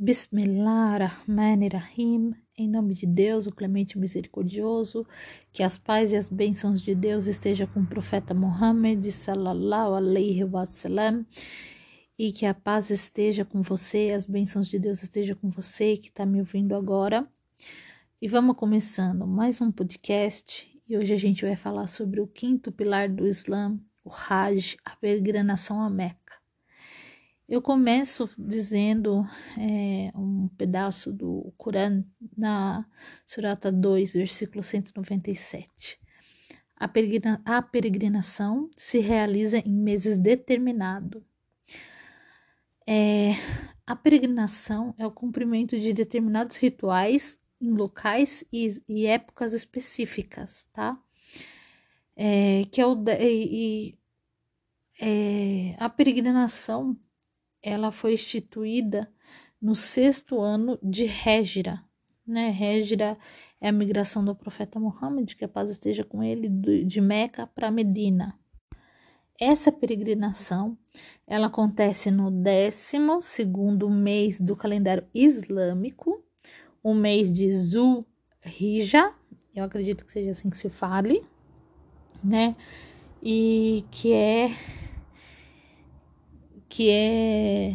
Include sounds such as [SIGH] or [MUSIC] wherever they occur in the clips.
Bismillah Rahman Rahim. Em nome de Deus, o clemente e misericordioso, que as paz e as bênçãos de Deus estejam com o profeta Muhammad sallallahu alaihi wasallam e que a paz esteja com você, as bênçãos de Deus estejam com você que está me ouvindo agora. E vamos começando mais um podcast e hoje a gente vai falar sobre o quinto pilar do Islã, o Hajj, a peregrinação a Meca. Eu começo dizendo é, um pedaço do Corão na Surata 2, versículo 197. A, peregrina, a peregrinação se realiza em meses determinados. É, a peregrinação é o cumprimento de determinados rituais em locais e, e épocas específicas, tá? É, que é o, e, é, a peregrinação ela foi instituída no sexto ano de Régira, né? Régira é a migração do profeta Muhammad, que a paz esteja com ele, de Meca para Medina. Essa peregrinação, ela acontece no 12 segundo mês do calendário islâmico, o mês de Zulhijjah, eu acredito que seja assim que se fale, né? E que é que é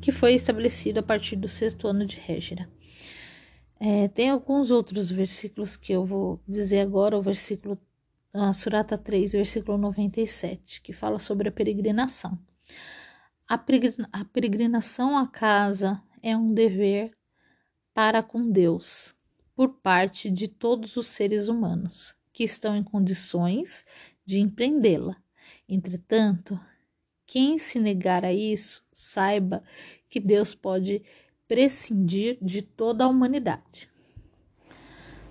que foi estabelecido a partir do sexto ano de Régira. É, tem alguns outros versículos que eu vou dizer agora, o versículo a Surata 3, versículo 97, que fala sobre a peregrinação. A, peregrina, a peregrinação à casa é um dever para com Deus, por parte de todos os seres humanos que estão em condições de empreendê-la. Entretanto, quem se negar a isso, saiba que Deus pode prescindir de toda a humanidade.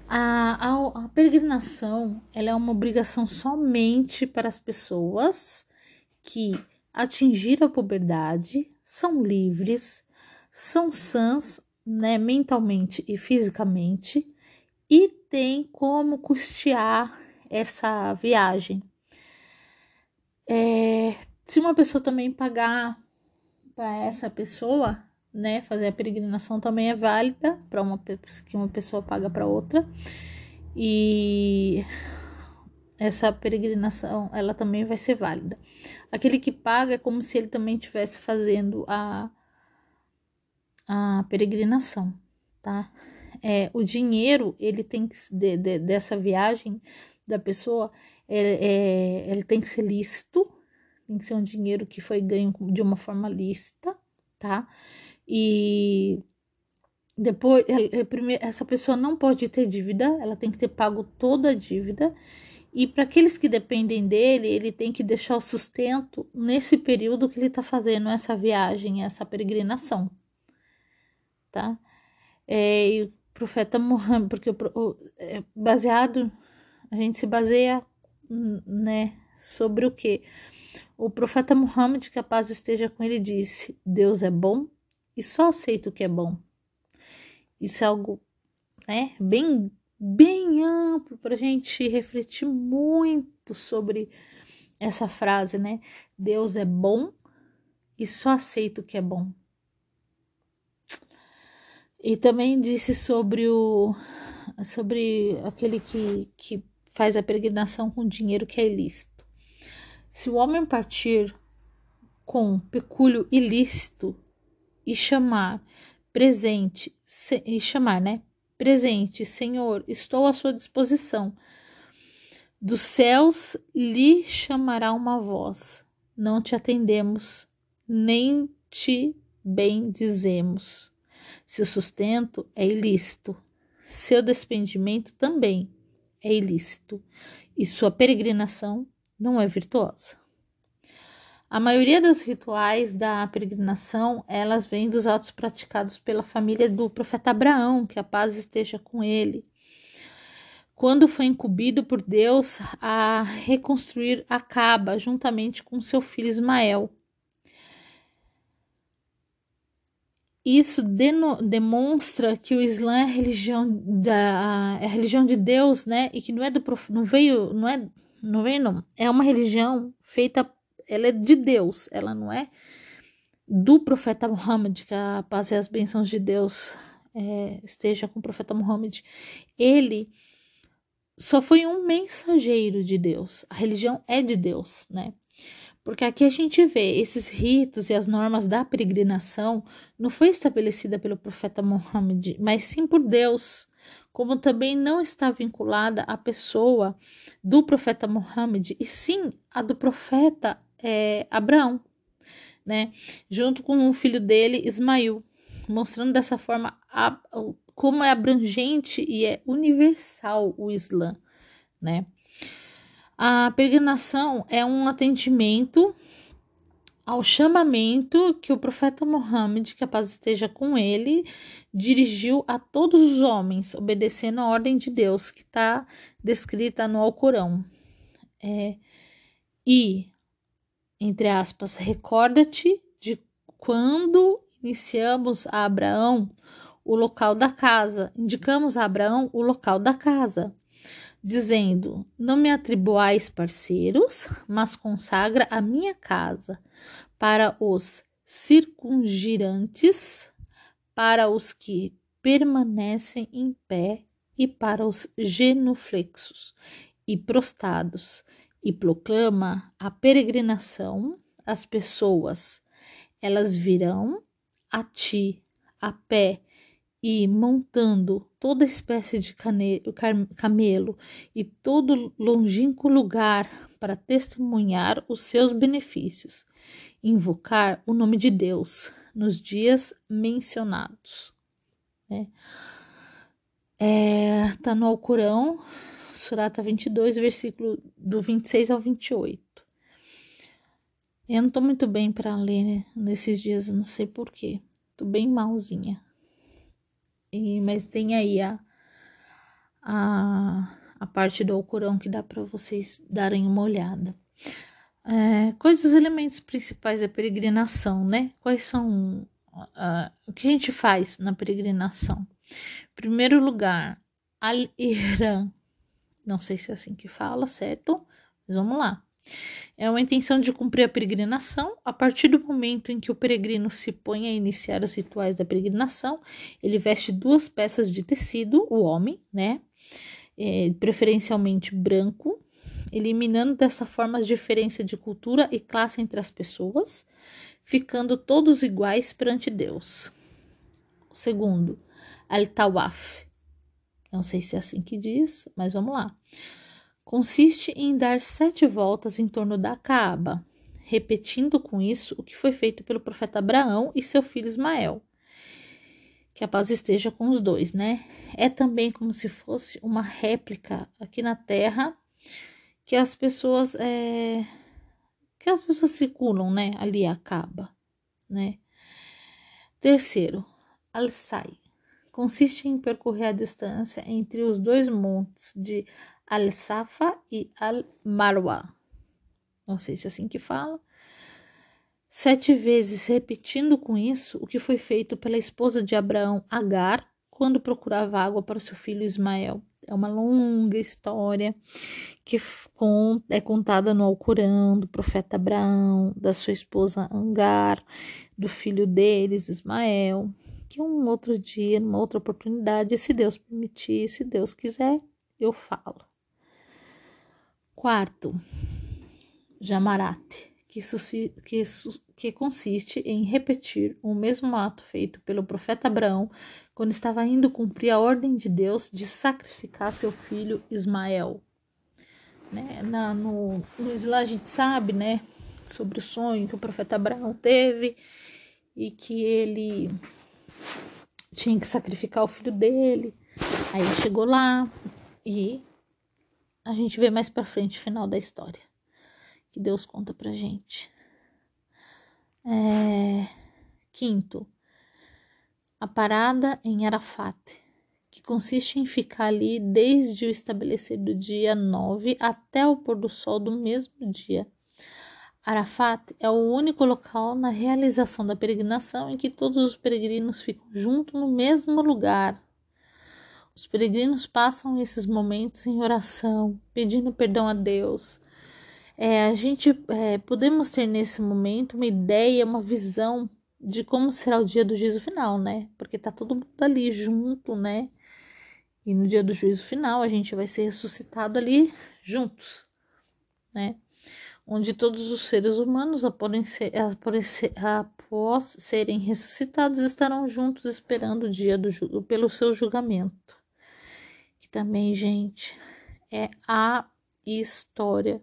A, a, a peregrinação ela é uma obrigação somente para as pessoas que atingiram a puberdade, são livres, são sãs né, mentalmente e fisicamente e têm como custear essa viagem. É, se uma pessoa também pagar para essa pessoa, né, fazer a peregrinação também é válida para uma que uma pessoa paga para outra. E essa peregrinação, ela também vai ser válida. Aquele que paga é como se ele também estivesse fazendo a a peregrinação, tá? É, o dinheiro, ele tem que, de, de, dessa viagem da pessoa, é, é, ele tem que ser lícito, tem que ser um dinheiro que foi ganho de uma forma lícita, tá? E depois, essa pessoa não pode ter dívida, ela tem que ter pago toda a dívida. E para aqueles que dependem dele, ele tem que deixar o sustento nesse período que ele está fazendo essa viagem, essa peregrinação, tá? É, e o profeta Muhammad, porque o, é baseado, a gente se baseia, né, sobre o que? O profeta Muhammad, que a paz esteja com ele, disse: Deus é bom e só aceita o que é bom. Isso é algo né, bem, bem amplo para a gente refletir muito sobre essa frase, né? Deus é bom e só aceita o que é bom. E também disse sobre o sobre aquele que, que faz a peregrinação com dinheiro que é ilícito. Se o homem partir com pecúlio ilícito e chamar presente, se, e chamar, né? Presente, Senhor, estou à sua disposição. Dos céus lhe chamará uma voz. Não te atendemos, nem te bendizemos. Seu sustento é ilícito, seu despendimento também é ilícito, e sua peregrinação não é virtuosa. A maioria dos rituais da peregrinação, elas vêm dos atos praticados pela família do profeta Abraão, que a paz esteja com ele. Quando foi incumbido por Deus a reconstruir a Caba juntamente com seu filho Ismael. Isso demonstra que o Islã é a religião da é a religião de Deus, né? E que não é do não veio, não é não vem não. É uma religião feita, ela é de Deus, ela não é do profeta Muhammad, que a paz e as bênçãos de Deus é, esteja com o profeta Muhammad, ele só foi um mensageiro de Deus. A religião é de Deus, né? Porque aqui a gente vê esses ritos e as normas da peregrinação não foi estabelecida pelo profeta Muhammad, mas sim por Deus, como também não está vinculada à pessoa do profeta Muhammad, e sim a do profeta é, Abraão, né? Junto com o filho dele, Ismael, mostrando dessa forma a, como é abrangente e é universal o Islã, né? A peregrinação é um atendimento ao chamamento que o profeta Muhammad, que a paz esteja com ele, dirigiu a todos os homens, obedecendo a ordem de Deus que está descrita no Alcorão. É, e, entre aspas, recorda-te de quando iniciamos a Abraão o local da casa, indicamos a Abraão o local da casa dizendo: Não me atribuais parceiros, mas consagra a minha casa para os circungirantes, para os que permanecem em pé e para os genuflexos e prostados, e proclama a peregrinação às pessoas. Elas virão a ti a pé e montando toda espécie de camelo e todo longínquo lugar para testemunhar os seus benefícios, invocar o nome de Deus nos dias mencionados. Né? É, tá no Alcorão, Surata 22, versículo do 26 ao 28. Eu não tô muito bem para ler né? nesses dias, não sei porquê. Tô bem malzinha. E, mas tem aí a, a, a parte do Alcorão que dá para vocês darem uma olhada. É, quais os elementos principais da peregrinação, né? Quais são uh, o que a gente faz na peregrinação? Primeiro lugar, Al-Ihram. Não sei se é assim que fala, certo? Mas vamos lá. É uma intenção de cumprir a peregrinação. A partir do momento em que o peregrino se põe a iniciar os rituais da peregrinação, ele veste duas peças de tecido, o homem, né? É, preferencialmente branco, eliminando dessa forma as diferenças de cultura e classe entre as pessoas, ficando todos iguais perante Deus. Segundo, al-tawaf. Não sei se é assim que diz, mas vamos lá consiste em dar sete voltas em torno da Caaba, repetindo com isso o que foi feito pelo profeta Abraão e seu filho Ismael. Que a paz esteja com os dois, né? É também como se fosse uma réplica aqui na Terra que as pessoas é, que as pessoas circulam, né? Ali a Kaaba, né? Terceiro, al-sai consiste em percorrer a distância entre os dois montes de Al-Safa e Al-Marwa. Não sei se é assim que fala. Sete vezes repetindo com isso o que foi feito pela esposa de Abraão, Agar, quando procurava água para seu filho Ismael. É uma longa história que é contada no Alcorão do profeta Abraão, da sua esposa Agar, do filho deles, Ismael. Que um outro dia, numa outra oportunidade, se Deus permitir, se Deus quiser, eu falo. Quarto, jamarate, que, que, que consiste em repetir o mesmo ato feito pelo profeta Abraão quando estava indo cumprir a ordem de Deus de sacrificar seu filho Ismael. Né? Na, no, no Islã a gente sabe né, sobre o sonho que o profeta Abraão teve e que ele tinha que sacrificar o filho dele. Aí chegou lá e a gente vê mais para frente o final da história que Deus conta pra gente. É... Quinto, a parada em Arafat, que consiste em ficar ali desde o estabelecer do dia 9 até o pôr do sol do mesmo dia. Arafat é o único local na realização da peregrinação em que todos os peregrinos ficam juntos no mesmo lugar, os peregrinos passam esses momentos em oração, pedindo perdão a Deus. É, a gente é, podemos ter nesse momento uma ideia, uma visão de como será o dia do juízo final, né? Porque tá todo mundo ali junto, né? E no dia do juízo final a gente vai ser ressuscitado ali juntos, né? Onde todos os seres humanos, após, ser, após serem ressuscitados, estarão juntos esperando o dia do pelo seu julgamento. Também, gente, é a história,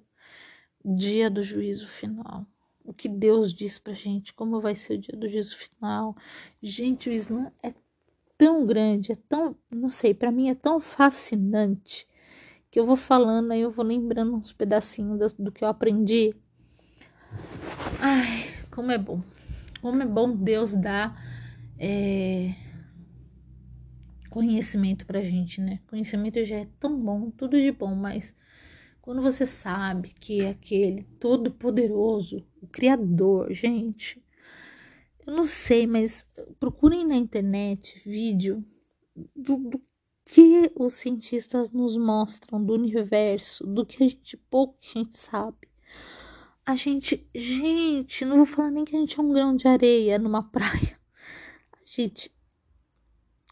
dia do juízo final o que Deus diz pra gente, como vai ser o dia do juízo final. Gente, o Islã é tão grande, é tão, não sei, para mim é tão fascinante que eu vou falando aí eu vou lembrando uns pedacinhos do, do que eu aprendi. Ai, como é bom. Como é bom Deus dar é, conhecimento pra gente, né? Conhecimento já é tão bom, tudo de bom, mas quando você sabe que é aquele todo-poderoso, o Criador, gente, eu não sei, mas procurem na internet vídeo do, do que os cientistas nos mostram do universo, do que a gente pouco a gente sabe. A gente, gente, não vou falar nem que a gente é um grão de areia numa [LAUGHS] praia. A gente,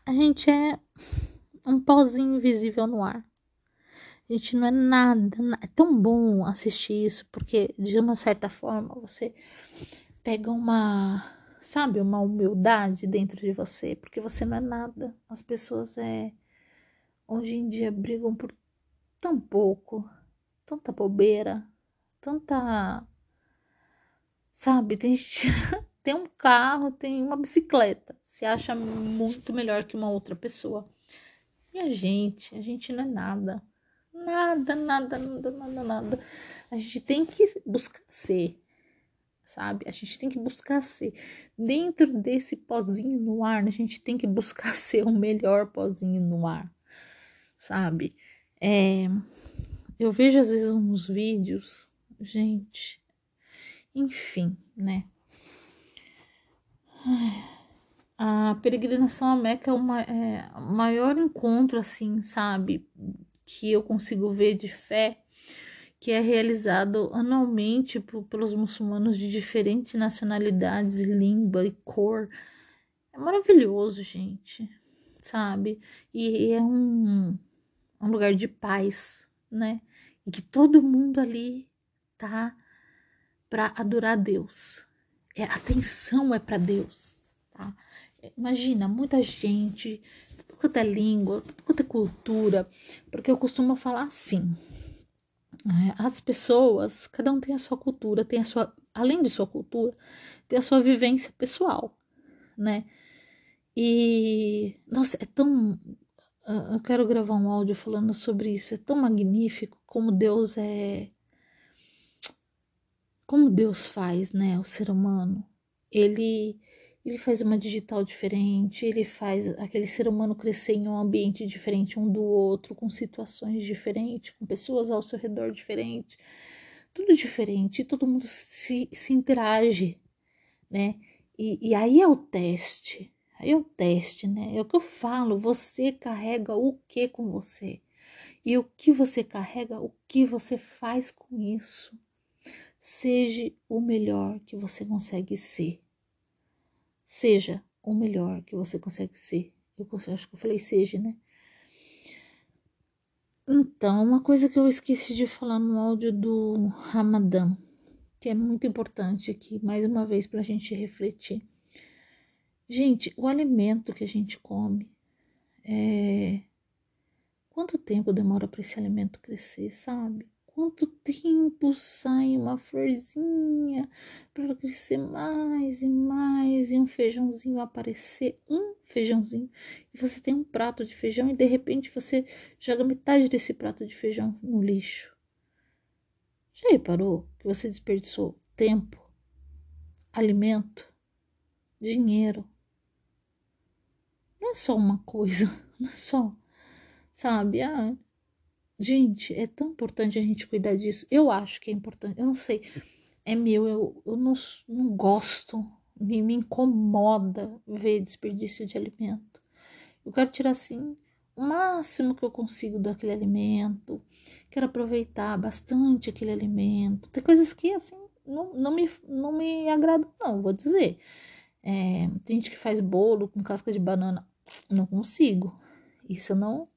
a gente é um pozinho invisível no ar. A gente não é nada, é tão bom assistir isso, porque de uma certa forma você pega uma, sabe, uma humildade dentro de você, porque você não é nada. As pessoas é hoje em dia brigam por tão pouco, tanta bobeira, tanta sabe, tem gente [LAUGHS] tem um carro, tem uma bicicleta, se acha muito melhor que uma outra pessoa. E a gente, a gente não é nada. Nada, nada, nada, nada, nada. A gente tem que buscar ser, sabe? A gente tem que buscar ser. Dentro desse pozinho no ar, a gente tem que buscar [LAUGHS] ser o melhor pozinho no ar, sabe? É, eu vejo às vezes uns vídeos, gente, enfim, né? A peregrinação à Meca é, é o maior encontro, assim, sabe? que eu consigo ver de fé, que é realizado anualmente por, pelos muçulmanos de diferentes nacionalidades, língua e cor. É maravilhoso, gente, sabe? E, e é um, um lugar de paz, né? E que todo mundo ali tá para adorar Deus. É, a atenção é para Deus, tá? Imagina, muita gente, tudo quanto é língua, tudo quanto é cultura, porque eu costumo falar assim. Né? As pessoas, cada um tem a sua cultura, tem a sua, além de sua cultura, tem a sua vivência pessoal, né? E, nossa, é tão. Eu quero gravar um áudio falando sobre isso. É tão magnífico como Deus é. Como Deus faz, né? O ser humano. Ele ele faz uma digital diferente, ele faz aquele ser humano crescer em um ambiente diferente um do outro, com situações diferentes, com pessoas ao seu redor diferentes, tudo diferente, todo mundo se, se interage, né? E, e aí é o teste, aí é o teste, né? É o que eu falo, você carrega o que com você? E o que você carrega, o que você faz com isso? Seja o melhor que você consegue ser Seja o melhor que você consegue ser. Eu acho que eu falei seja, né? Então, uma coisa que eu esqueci de falar no áudio do Ramadã, que é muito importante aqui, mais uma vez, para a gente refletir. Gente, o alimento que a gente come, é... quanto tempo demora para esse alimento crescer, sabe? Quanto tempo sai uma florzinha para crescer mais e mais e um feijãozinho aparecer, um feijãozinho, e você tem um prato de feijão e de repente você joga metade desse prato de feijão no lixo. Já reparou que você desperdiçou tempo, alimento, dinheiro? Não é só uma coisa, [LAUGHS] não é só, sabe? Ah, Gente, é tão importante a gente cuidar disso. Eu acho que é importante. Eu não sei. É meu, eu, eu não, não gosto. Me, me incomoda ver desperdício de alimento. Eu quero tirar assim o máximo que eu consigo daquele alimento. Quero aproveitar bastante aquele alimento. Tem coisas que assim não, não, me, não me agradam, não, vou dizer. É, tem gente que faz bolo com casca de banana. Não consigo. Isso eu não.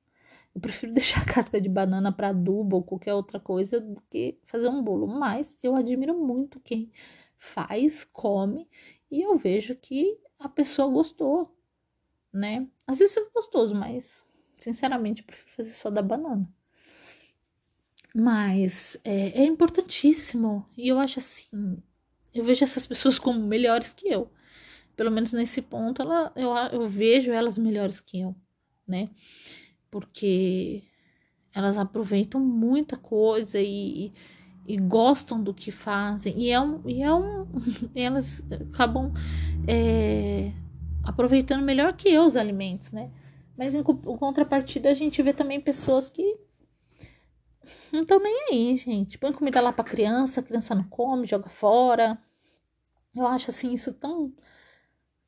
Eu prefiro [LAUGHS] deixar a casca de banana para adubo ou qualquer outra coisa do que fazer um bolo. Mas eu admiro muito quem faz, come e eu vejo que a pessoa gostou, né? Às vezes é gostoso, mas sinceramente eu prefiro fazer só da banana. Mas é, é importantíssimo e eu acho assim, eu vejo essas pessoas como melhores que eu. Pelo menos nesse ponto, ela, eu, eu vejo elas melhores que eu, né? Porque elas aproveitam muita coisa e, e gostam do que fazem. E é um. E é um [LAUGHS] elas acabam é, aproveitando melhor que eu os alimentos, né? Mas em contrapartida, a gente vê também pessoas que não estão nem aí, gente. Põe comida lá pra criança, a criança não come, joga fora. Eu acho assim isso tão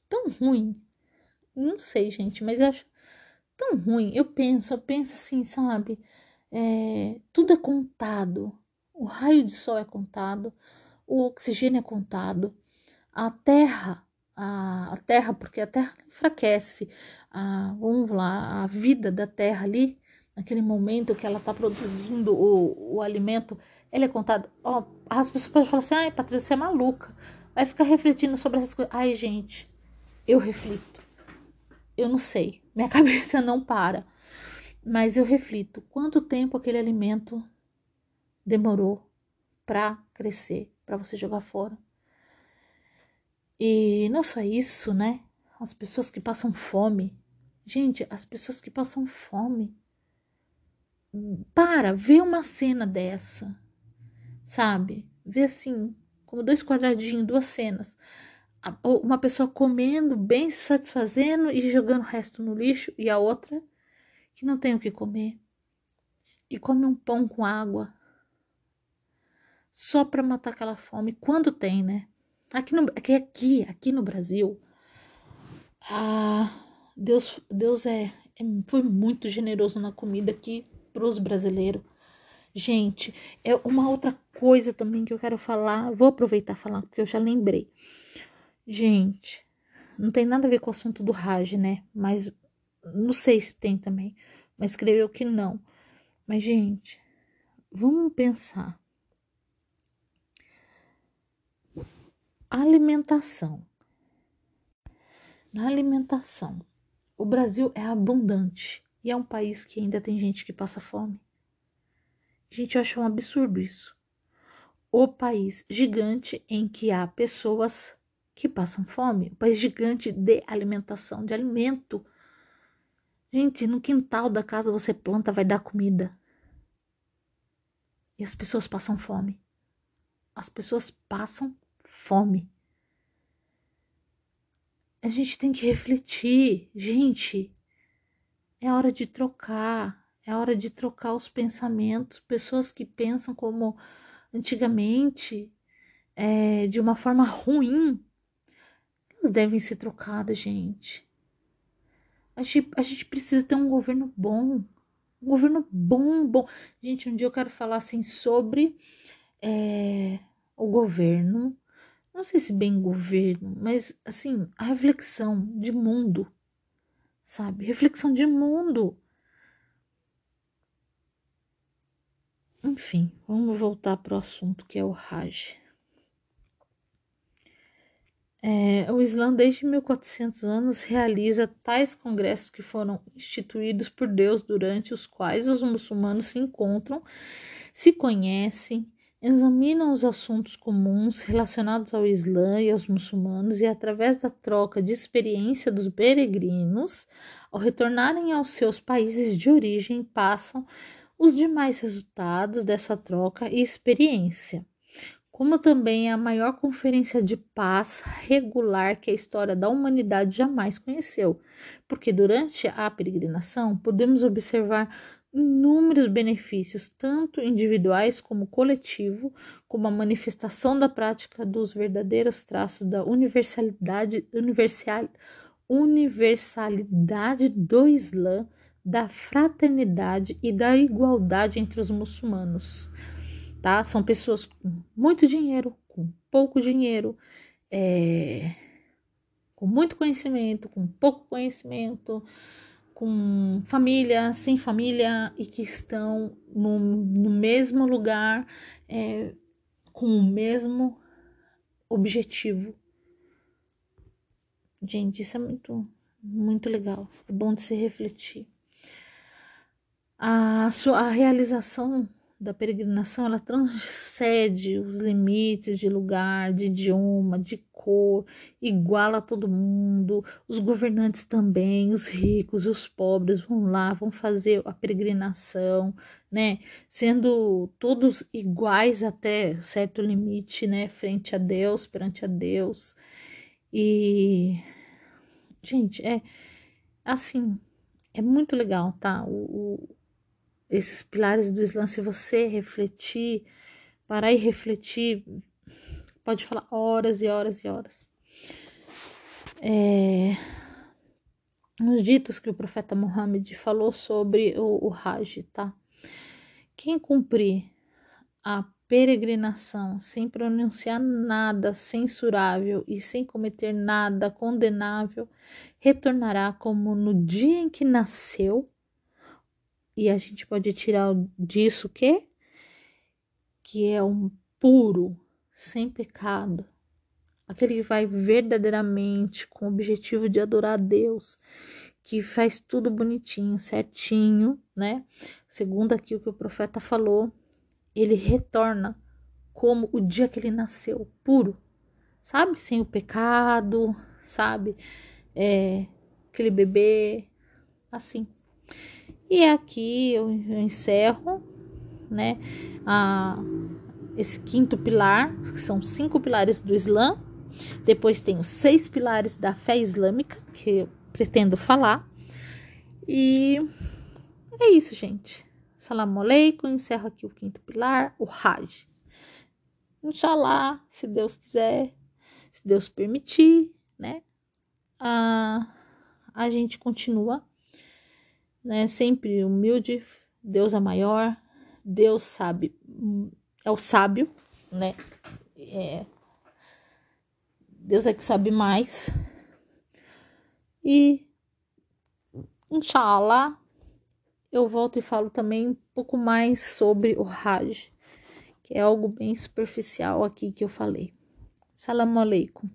tão ruim. Não sei, gente, mas eu acho tão ruim. Eu penso, eu penso assim, sabe? É, tudo é contado. O raio de sol é contado, o oxigênio é contado, a terra, a, a terra, porque a terra enfraquece, a, vamos lá, a vida da terra ali, naquele momento que ela está produzindo o, o alimento, ele é contado. Ó, as pessoas podem falar assim, ai, Patrícia, você é maluca. Vai ficar refletindo sobre essas coisas. Ai, gente, eu reflito. Eu não sei, [LAUGHS] minha cabeça não para. Mas eu reflito quanto tempo aquele alimento demorou para crescer, para você jogar fora. E não só isso, né? As pessoas que passam fome. Gente, as pessoas que passam fome. Para, vê uma cena dessa. Sabe? Vê assim, como dois quadradinhos, duas cenas. Uma pessoa comendo, bem se satisfazendo e jogando o resto no lixo, e a outra que não tem o que comer e come um pão com água só para matar aquela fome. Quando tem, né? Aqui no, aqui, aqui, aqui no Brasil, ah, Deus, Deus é, é, foi muito generoso na comida aqui pros brasileiros. Gente, é uma outra coisa também que eu quero falar. Vou aproveitar falar porque eu já lembrei. Gente, não tem nada a ver com o assunto do Raj, né? Mas não sei se tem também. Mas escreveu que não. Mas, gente, vamos pensar. Alimentação. Na alimentação, o Brasil é abundante e é um país que ainda tem gente que passa fome. Gente, eu acho um absurdo isso. O país gigante em que há pessoas que passam fome, o país gigante de alimentação, de alimento. Gente, no quintal da casa você planta, vai dar comida. E as pessoas passam fome. As pessoas passam fome. A gente tem que refletir, gente. É hora de trocar, é hora de trocar os pensamentos. Pessoas que pensam como antigamente, é, de uma forma ruim, elas devem ser trocadas, gente. A gente, a gente precisa ter um governo bom. Um governo bom, bom. Gente, um dia eu quero falar assim sobre é, o governo não sei se bem governo, mas assim, a reflexão de mundo, sabe? Reflexão de mundo. Enfim, vamos voltar para o assunto que é o Raj. É, o Islã, desde 1400 anos, realiza tais congressos que foram instituídos por Deus, durante os quais os muçulmanos se encontram, se conhecem, examinam os assuntos comuns relacionados ao Islã e aos muçulmanos e, através da troca de experiência dos peregrinos, ao retornarem aos seus países de origem, passam os demais resultados dessa troca e experiência. Como também é a maior conferência de paz regular que a história da humanidade jamais conheceu, porque durante a peregrinação podemos observar inúmeros benefícios, tanto individuais como coletivo, como a manifestação da prática dos verdadeiros traços da universalidade, universal, universalidade do Islã, da fraternidade e da igualdade entre os muçulmanos. Tá? São pessoas com muito dinheiro, com pouco dinheiro, é, com muito conhecimento, com pouco conhecimento, com família, sem família e que estão no, no mesmo lugar, é, com o mesmo objetivo. Gente, isso é muito, muito legal. É bom de se refletir. A sua a realização da peregrinação ela transcende os limites de lugar, de idioma, de cor, iguala todo mundo, os governantes também, os ricos, os pobres vão lá, vão fazer a peregrinação, né? Sendo todos iguais até certo limite, né? Frente a Deus, perante a Deus. E gente, é assim, é muito legal, tá? O, o esses pilares do Islã, se você refletir, parar e refletir, pode falar horas e horas e horas. É, nos ditos que o profeta Muhammad falou sobre o, o Hajj, tá? Quem cumprir a peregrinação sem pronunciar nada censurável e sem cometer nada condenável, retornará como no dia em que nasceu e a gente pode tirar disso o quê? Que é um puro, sem pecado. Aquele que vai verdadeiramente com o objetivo de adorar a Deus, que faz tudo bonitinho, certinho, né? Segundo aqui o que o profeta falou, ele retorna como o dia que ele nasceu, puro, sabe? Sem o pecado, sabe? É, aquele bebê, assim. E aqui eu, encerro, né, a, esse quinto pilar, que são cinco pilares do Islã. Depois tem os seis pilares da fé islâmica, que eu pretendo falar. E é isso, gente. Salam aleikum, encerro aqui o quinto pilar, o Hajj. Inshallah, se Deus quiser, se Deus permitir, né? A, a gente continua né? Sempre humilde, Deus é maior, Deus sabe, é o sábio, né? É, Deus é que sabe mais. E inshallah eu volto e falo também um pouco mais sobre o Hajj, que é algo bem superficial aqui que eu falei. Salam aleikum.